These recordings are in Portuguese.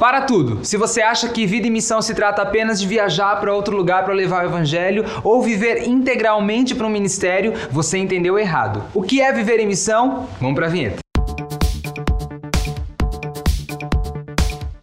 Para tudo! Se você acha que vida e missão se trata apenas de viajar para outro lugar para levar o evangelho ou viver integralmente para um ministério, você entendeu errado. O que é viver em missão? Vamos para a vinheta.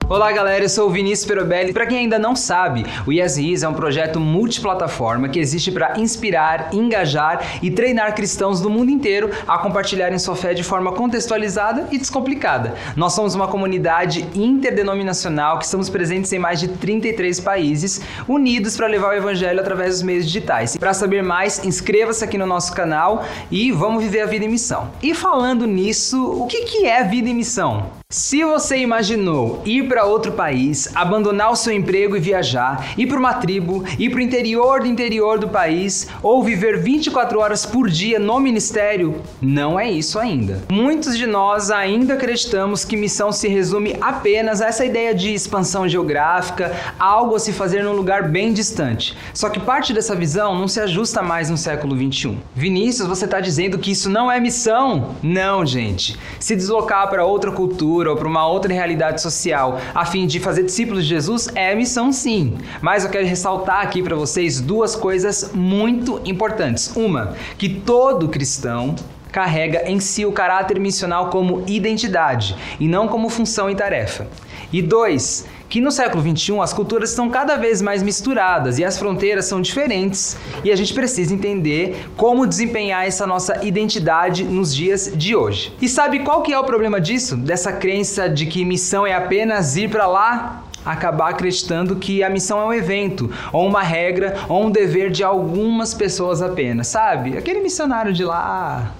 Olá galera, eu sou o Vinícius Perobelli. Para quem ainda não sabe, o Yes Is é um projeto multiplataforma que existe para inspirar, engajar e treinar cristãos do mundo inteiro a compartilharem sua fé de forma contextualizada e descomplicada. Nós somos uma comunidade interdenominacional que estamos presentes em mais de 33 países, unidos para levar o evangelho através dos meios digitais. Para saber mais, inscreva-se aqui no nosso canal e vamos viver a vida em missão. E falando nisso, o que é vida em missão? Se você imaginou ir para outro país, abandonar o seu emprego e viajar, ir para uma tribo, ir para o interior do interior do país ou viver 24 horas por dia no ministério, não é isso ainda. Muitos de nós ainda acreditamos que missão se resume apenas a essa ideia de expansão geográfica, algo a se fazer num lugar bem distante. Só que parte dessa visão não se ajusta mais no século 21. Vinícius, você está dizendo que isso não é missão? Não, gente. Se deslocar para outra cultura cultura ou para uma outra realidade social a fim de fazer discípulos de Jesus é missão sim. Mas eu quero ressaltar aqui para vocês duas coisas muito importantes. Uma, que todo cristão carrega em si o caráter missional como identidade e não como função e tarefa. E dois, que no século XXI as culturas estão cada vez mais misturadas e as fronteiras são diferentes e a gente precisa entender como desempenhar essa nossa identidade nos dias de hoje. E sabe qual que é o problema disso? Dessa crença de que missão é apenas ir para lá acabar acreditando que a missão é um evento, ou uma regra, ou um dever de algumas pessoas apenas, sabe? Aquele missionário de lá,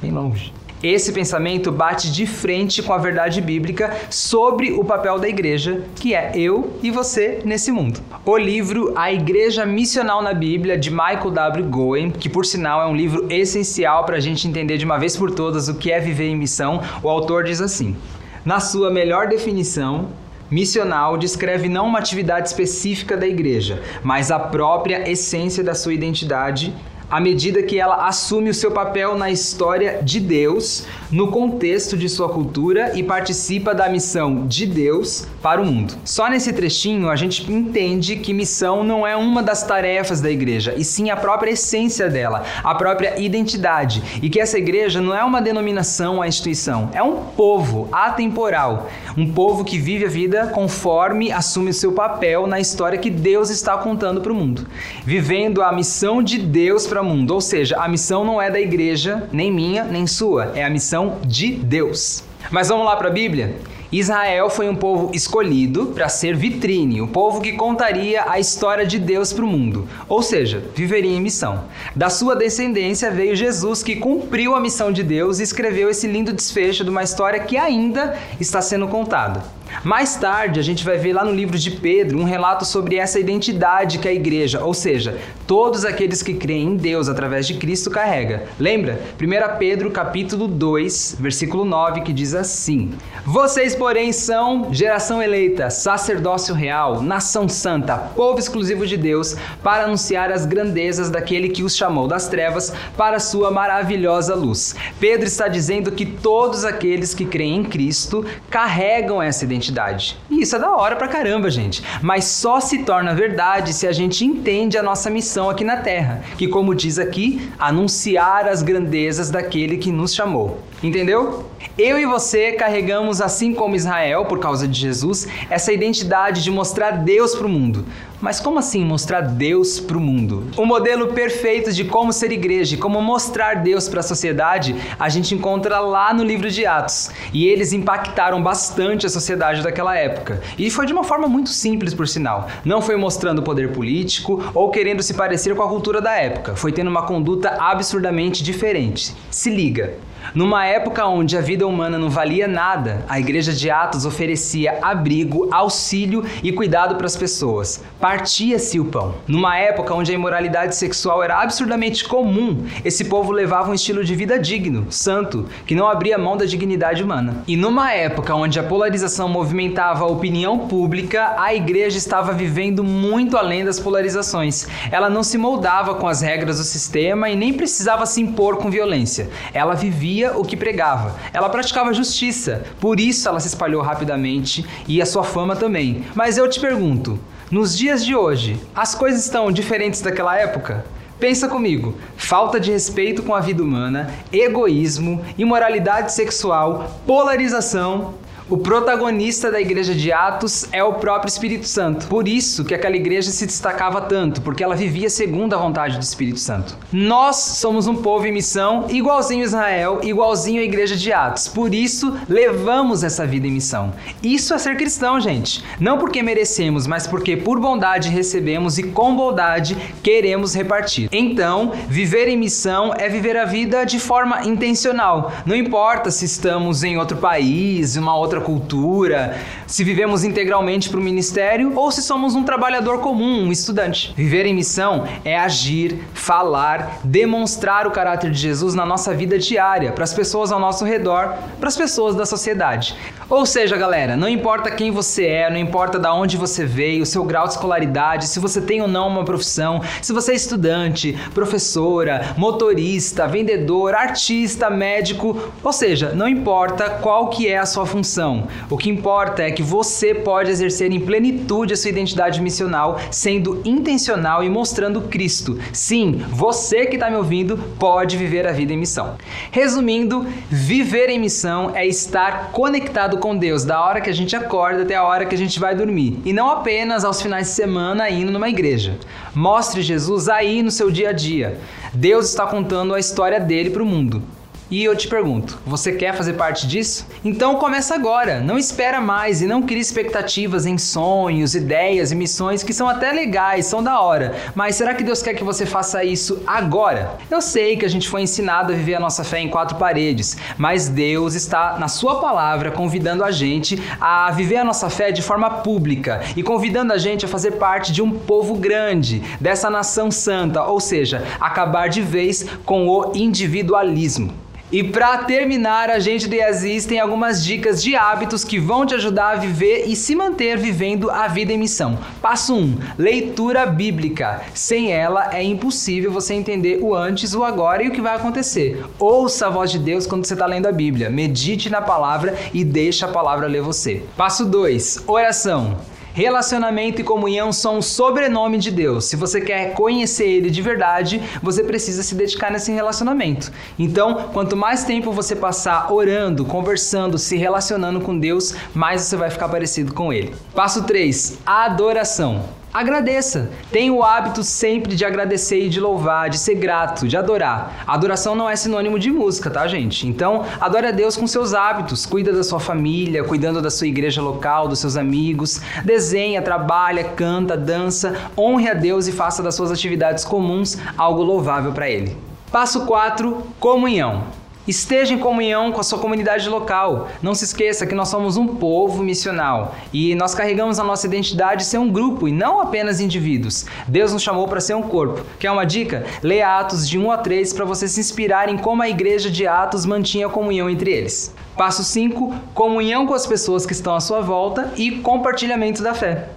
bem longe. Esse pensamento bate de frente com a verdade bíblica sobre o papel da igreja, que é eu e você nesse mundo. O livro A Igreja Missional na Bíblia, de Michael W. Goen, que por sinal é um livro essencial para a gente entender de uma vez por todas o que é viver em missão, o autor diz assim: Na sua melhor definição, Missional descreve não uma atividade específica da igreja, mas a própria essência da sua identidade à medida que ela assume o seu papel na história de Deus, no contexto de sua cultura e participa da missão de Deus para o mundo. Só nesse trechinho a gente entende que missão não é uma das tarefas da igreja, e sim a própria essência dela, a própria identidade, e que essa igreja não é uma denominação, a instituição, é um povo atemporal, um povo que vive a vida conforme assume o seu papel na história que Deus está contando para o mundo, vivendo a missão de Deus para mundo. Ou seja, a missão não é da igreja, nem minha, nem sua, é a missão de Deus. Mas vamos lá para a Bíblia? Israel foi um povo escolhido para ser vitrine, o povo que contaria a história de Deus para o mundo, ou seja, viveria em missão. Da sua descendência veio Jesus, que cumpriu a missão de Deus e escreveu esse lindo desfecho de uma história que ainda está sendo contada. Mais tarde, a gente vai ver lá no livro de Pedro um relato sobre essa identidade que a igreja, ou seja, todos aqueles que creem em Deus através de Cristo carrega. Lembra? 1 Pedro capítulo 2, versículo 9, que diz assim: Vocês, porém, são geração eleita, sacerdócio real, nação santa, povo exclusivo de Deus, para anunciar as grandezas daquele que os chamou das trevas para a sua maravilhosa luz. Pedro está dizendo que todos aqueles que creem em Cristo carregam essa identidade. E isso é da hora pra caramba, gente. Mas só se torna verdade se a gente entende a nossa missão aqui na Terra, que, como diz aqui, anunciar as grandezas daquele que nos chamou. Entendeu? Eu e você carregamos, assim como Israel, por causa de Jesus, essa identidade de mostrar Deus para o mundo. Mas como assim mostrar Deus para o mundo? O modelo perfeito de como ser igreja, como mostrar Deus para a sociedade, a gente encontra lá no livro de Atos. E eles impactaram bastante a sociedade daquela época. E foi de uma forma muito simples, por sinal. Não foi mostrando poder político ou querendo se parecer com a cultura da época. Foi tendo uma conduta absurdamente diferente. Se liga. Numa época onde a vida humana não valia nada, a igreja de Atos oferecia abrigo, auxílio e cuidado para as pessoas. Partia-se o pão. Numa época onde a imoralidade sexual era absurdamente comum, esse povo levava um estilo de vida digno, santo, que não abria mão da dignidade humana. E numa época onde a polarização movimentava a opinião pública, a igreja estava vivendo muito além das polarizações. Ela não se moldava com as regras do sistema e nem precisava se impor com violência. Ela vivia o que pregava. Ela praticava justiça, por isso ela se espalhou rapidamente e a sua fama também. Mas eu te pergunto, nos dias de hoje, as coisas estão diferentes daquela época? Pensa comigo: falta de respeito com a vida humana, egoísmo, imoralidade sexual, polarização, o protagonista da igreja de Atos é o próprio Espírito Santo. Por isso que aquela igreja se destacava tanto, porque ela vivia segundo a vontade do Espírito Santo. Nós somos um povo em missão, igualzinho Israel, igualzinho a igreja de Atos. Por isso levamos essa vida em missão. Isso é ser cristão, gente. Não porque merecemos, mas porque por bondade recebemos e com bondade queremos repartir. Então, viver em missão é viver a vida de forma intencional. Não importa se estamos em outro país, uma outra outra cultura, se vivemos integralmente para o ministério ou se somos um trabalhador comum, um estudante. Viver em missão é agir, falar, demonstrar o caráter de Jesus na nossa vida diária, para as pessoas ao nosso redor, para as pessoas da sociedade. Ou seja, galera, não importa quem você é, não importa de onde você veio, o seu grau de escolaridade, se você tem ou não uma profissão, se você é estudante, professora, motorista, vendedor, artista, médico, ou seja, não importa qual que é a sua função. O que importa é que você pode exercer em plenitude a sua identidade missional, sendo intencional e mostrando Cristo. Sim, você que está me ouvindo pode viver a vida em missão. Resumindo, viver em missão é estar conectado com Deus da hora que a gente acorda até a hora que a gente vai dormir, e não apenas aos finais de semana indo numa igreja. Mostre Jesus aí no seu dia a dia. Deus está contando a história dele para o mundo. E eu te pergunto, você quer fazer parte disso? Então começa agora, não espera mais e não crie expectativas em sonhos, ideias e missões que são até legais, são da hora. Mas será que Deus quer que você faça isso agora? Eu sei que a gente foi ensinado a viver a nossa fé em quatro paredes, mas Deus está na sua palavra convidando a gente a viver a nossa fé de forma pública e convidando a gente a fazer parte de um povo grande, dessa nação santa, ou seja, acabar de vez com o individualismo. E para terminar, a gente do Yazis tem algumas dicas de hábitos que vão te ajudar a viver e se manter vivendo a vida em missão. Passo 1: um, leitura bíblica. Sem ela é impossível você entender o antes, o agora e o que vai acontecer. Ouça a voz de Deus quando você está lendo a Bíblia. Medite na palavra e deixe a palavra ler você. Passo 2: oração. Relacionamento e comunhão são um sobrenome de Deus. Se você quer conhecer Ele de verdade, você precisa se dedicar nesse relacionamento. Então, quanto mais tempo você passar orando, conversando, se relacionando com Deus, mais você vai ficar parecido com Ele. Passo 3: adoração. Agradeça. Tenha o hábito sempre de agradecer e de louvar, de ser grato, de adorar. adoração não é sinônimo de música, tá, gente? Então, adore a Deus com seus hábitos. Cuida da sua família, cuidando da sua igreja local, dos seus amigos. Desenha, trabalha, canta, dança. Honre a Deus e faça das suas atividades comuns algo louvável para Ele. Passo 4: comunhão. Esteja em comunhão com a sua comunidade local. Não se esqueça que nós somos um povo missional e nós carregamos a nossa identidade de ser um grupo e não apenas indivíduos. Deus nos chamou para ser um corpo. Quer uma dica? Leia Atos de 1 a 3 para você se inspirar em como a igreja de Atos mantinha a comunhão entre eles. Passo 5: comunhão com as pessoas que estão à sua volta e compartilhamento da fé.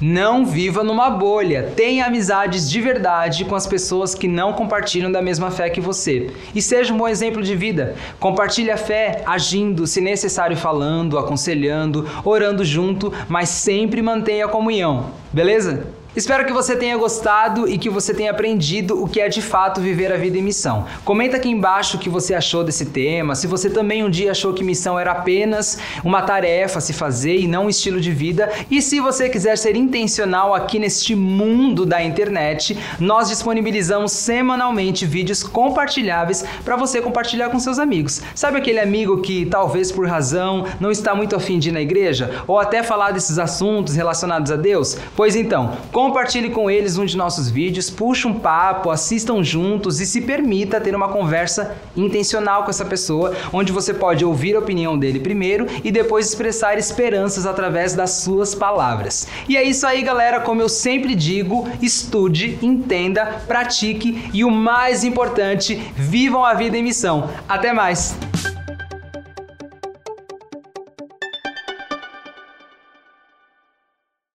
Não viva numa bolha. Tenha amizades de verdade com as pessoas que não compartilham da mesma fé que você. E seja um bom exemplo de vida. Compartilhe a fé agindo, se necessário falando, aconselhando, orando junto, mas sempre mantenha a comunhão. Beleza? Espero que você tenha gostado e que você tenha aprendido o que é de fato viver a vida em missão. Comenta aqui embaixo o que você achou desse tema, se você também um dia achou que missão era apenas uma tarefa a se fazer e não um estilo de vida, e se você quiser ser intencional aqui neste mundo da internet, nós disponibilizamos semanalmente vídeos compartilháveis para você compartilhar com seus amigos. Sabe aquele amigo que talvez por razão não está muito afim de ir na igreja ou até falar desses assuntos relacionados a Deus? Pois então, com Compartilhe com eles um de nossos vídeos, puxe um papo, assistam juntos e se permita ter uma conversa intencional com essa pessoa, onde você pode ouvir a opinião dele primeiro e depois expressar esperanças através das suas palavras. E é isso aí, galera. Como eu sempre digo, estude, entenda, pratique e o mais importante, vivam a vida em missão. Até mais!